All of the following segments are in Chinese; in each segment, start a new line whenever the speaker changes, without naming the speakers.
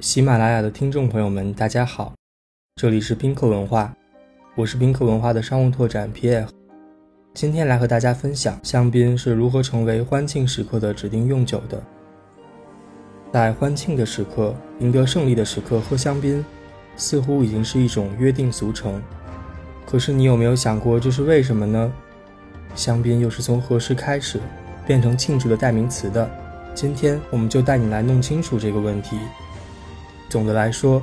喜马拉雅的听众朋友们，大家好，这里是宾客文化，我是宾客文化的商务拓展 PF 今天来和大家分享香槟是如何成为欢庆时刻的指定用酒的。在欢庆的时刻、赢得胜利的时刻喝香槟，似乎已经是一种约定俗成。可是你有没有想过这是为什么呢？香槟又是从何时开始变成庆祝的代名词的？今天我们就带你来弄清楚这个问题。总的来说，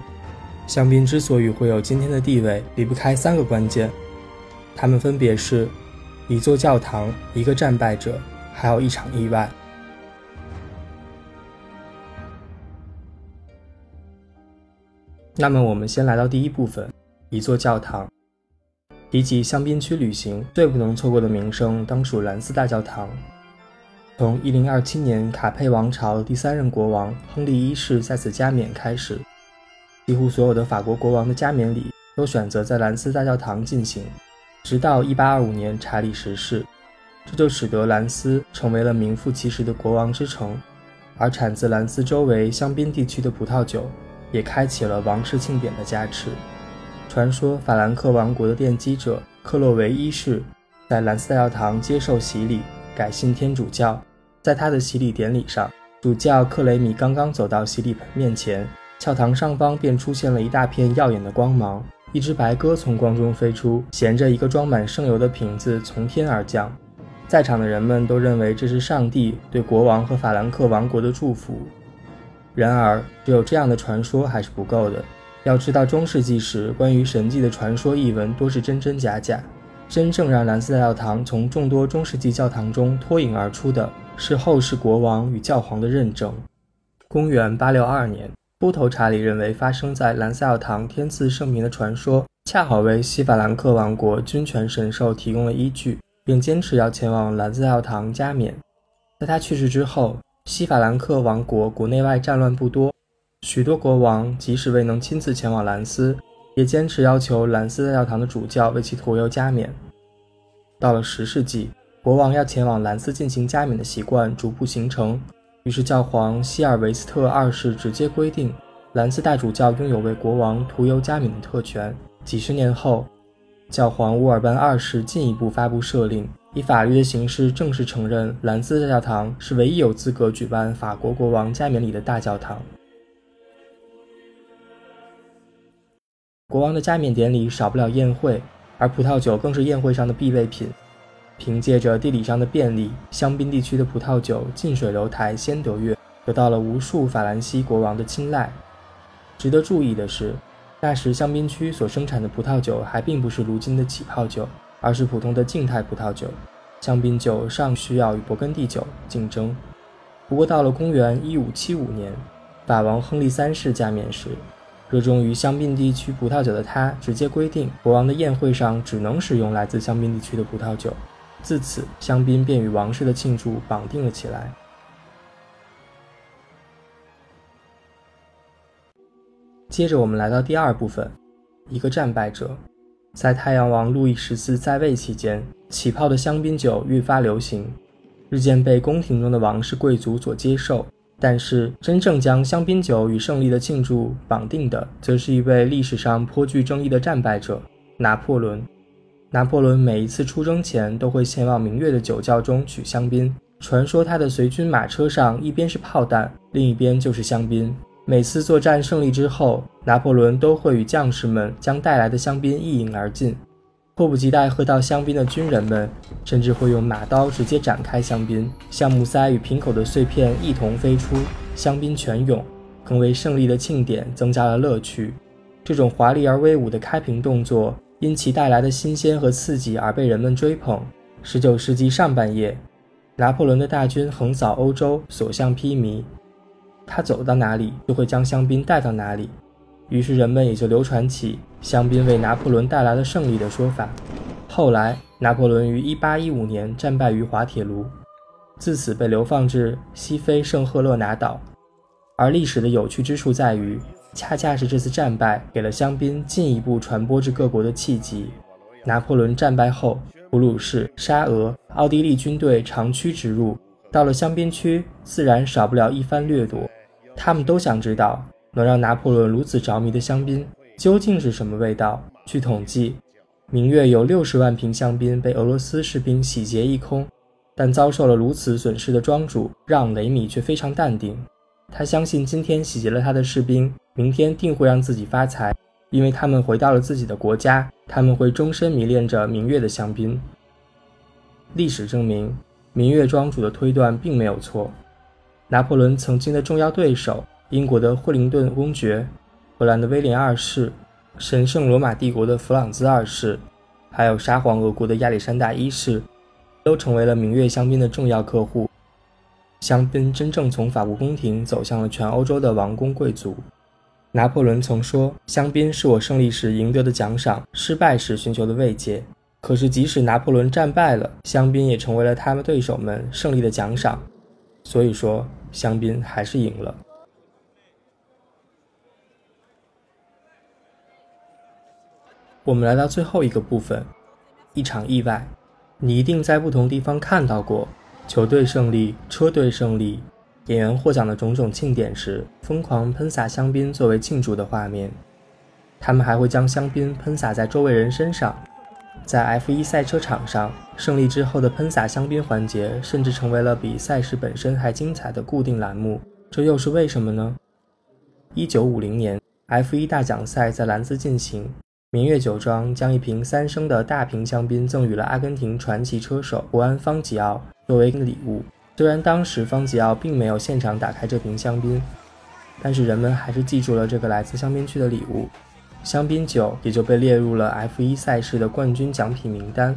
香槟之所以会有今天的地位，离不开三个关键，它们分别是：一座教堂、一个战败者，还有一场意外。那么，我们先来到第一部分，一座教堂。提起香槟区旅行，最不能错过的名胜当属兰斯大教堂。从1027年卡佩王朝第三任国王亨利一世在此加冕开始，几乎所有的法国国王的加冕礼都选择在兰斯大教堂进行，直到1825年查理十世，这就使得兰斯成为了名副其实的国王之城，而产自兰斯周围香槟地区的葡萄酒也开启了王室庆典的加持。传说法兰克王国的奠基者克洛维一世在兰斯大教堂接受洗礼，改信天主教。在他的洗礼典礼上，主教克雷米刚刚走到洗礼盆面前，教堂上方便出现了一大片耀眼的光芒，一只白鸽从光中飞出，衔着一个装满圣油的瓶子从天而降。在场的人们都认为这是上帝对国王和法兰克王国的祝福。然而，只有这样的传说还是不够的。要知道，中世纪时关于神迹的传说译文多是真真假假，真正让兰斯大教堂从众多中世纪教堂中脱颖而出的。是后世国王与教皇的认证。公元八六二年，秃头查理认为发生在兰塞尔堂天赐圣名的传说，恰好为西法兰克王国君权神授提供了依据，并坚持要前往兰塞尔堂加冕。在他去世之后，西法兰克王国国内外战乱不多，许多国王即使未能亲自前往兰斯，也坚持要求兰斯大教堂的主教为其涂油加冕。到了十世纪。国王要前往兰斯进行加冕的习惯逐步形成，于是教皇希尔维斯特二世直接规定，兰斯大主教拥有为国王涂油加冕的特权。几十年后，教皇乌尔班二世进一步发布赦令，以法律的形式正式承认兰斯大教堂是唯一有资格举办法国国王加冕礼的大教堂。国王的加冕典礼少不了宴会，而葡萄酒更是宴会上的必备品。凭借着地理上的便利，香槟地区的葡萄酒近水楼台先得月，得到了无数法兰西国王的青睐。值得注意的是，那时香槟区所生产的葡萄酒还并不是如今的起泡酒，而是普通的静态葡萄酒。香槟酒尚需要与勃艮第酒竞争。不过，到了公元1575年，法王亨利三世加冕时，热衷于香槟地区葡萄酒的他，直接规定国王的宴会上只能使用来自香槟地区的葡萄酒。自此，香槟便与王室的庆祝绑定了起来。接着，我们来到第二部分，一个战败者。在太阳王路易十四在位期间，起泡的香槟酒愈发流行，日渐被宫廷中的王室贵族所接受。但是，真正将香槟酒与胜利的庆祝绑定的，则是一位历史上颇具争议的战败者——拿破仑。拿破仑每一次出征前都会前往明月的酒窖中取香槟。传说他的随军马车上一边是炮弹，另一边就是香槟。每次作战胜利之后，拿破仑都会与将士们将带来的香槟一饮而尽。迫不及待喝到香槟的军人们，甚至会用马刀直接展开香槟，橡木塞与瓶口的碎片一同飞出，香槟全涌，更为胜利的庆典增加了乐趣。这种华丽而威武的开瓶动作。因其带来的新鲜和刺激而被人们追捧。19世纪上半叶，拿破仑的大军横扫欧洲，所向披靡，他走到哪里就会将香槟带到哪里，于是人们也就流传起香槟为拿破仑带来了胜利的说法。后来，拿破仑于1815年战败于滑铁卢，自此被流放至西非圣赫勒拿岛。而历史的有趣之处在于。恰恰是这次战败给了香槟进一步传播至各国的契机。拿破仑战败后，普鲁士、沙俄、奥地利军队长驱直入，到了香槟区，自然少不了一番掠夺。他们都想知道，能让拿破仑如此着迷的香槟究竟是什么味道。据统计，明月有六十万瓶香槟被俄罗斯士兵洗劫一空。但遭受了如此损失的庄主让·雷米却非常淡定，他相信今天洗劫了他的士兵，明天定会让自己发财，因为他们回到了自己的国家，他们会终身迷恋着明月的香槟。历史证明，明月庄主的推断并没有错。拿破仑曾经的重要对手，英国的惠灵顿公爵、荷兰的威廉二世、神圣罗马帝国的弗朗兹二世，还有沙皇俄国的亚历山大一世。都成为了明月香槟的重要客户。香槟真正从法国宫廷走向了全欧洲的王公贵族。拿破仑曾说：“香槟是我胜利时赢得的奖赏，失败时寻求的慰藉。”可是，即使拿破仑战败了，香槟也成为了他们对手们胜利的奖赏。所以说，香槟还是赢了。我们来到最后一个部分，一场意外。你一定在不同地方看到过球队胜利、车队胜利、演员获奖的种种庆典时，疯狂喷洒香槟作为庆祝的画面。他们还会将香槟喷洒在周围人身上。在 F1 赛车场上，胜利之后的喷洒香槟环节甚至成为了比赛事本身还精彩的固定栏目。这又是为什么呢？1950年，F1 大奖赛在兰斯进行。明月酒庄将一瓶三升的大瓶香槟赠予了阿根廷传奇车手伯安·方吉奥作为礼物。虽然当时方吉奥并没有现场打开这瓶香槟，但是人们还是记住了这个来自香槟区的礼物。香槟酒也就被列入了 F1 赛事的冠军奖品名单。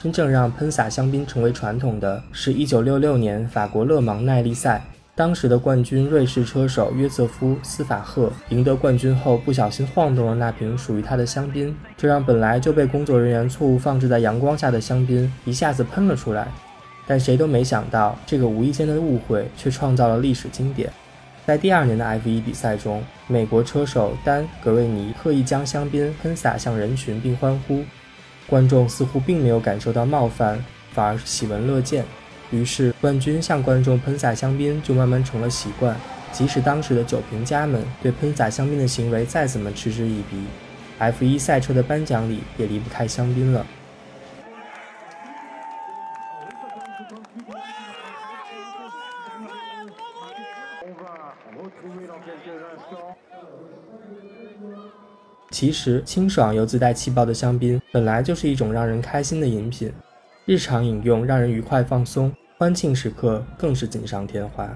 真正让喷洒香槟成为传统的是一九六六年法国勒芒耐力赛。当时的冠军瑞士车手约瑟夫·斯法赫赢得冠军后，不小心晃动了那瓶属于他的香槟，这让本来就被工作人员错误放置在阳光下的香槟一下子喷了出来。但谁都没想到，这个无意间的误会却创造了历史经典。在第二年的 F1 比赛中，美国车手丹·格瑞尼刻意将香槟喷洒向人群并欢呼，观众似乎并没有感受到冒犯，反而是喜闻乐见。于是，冠军向观众喷洒香槟就慢慢成了习惯。即使当时的酒评家们对喷洒香槟的行为再怎么嗤之以鼻，F1 赛车的颁奖礼也离不开香槟了。其实清爽又自带气泡的香槟本来就是一种让人开心的饮品日常饮用让人愉快放松欢庆时刻更是锦上添花。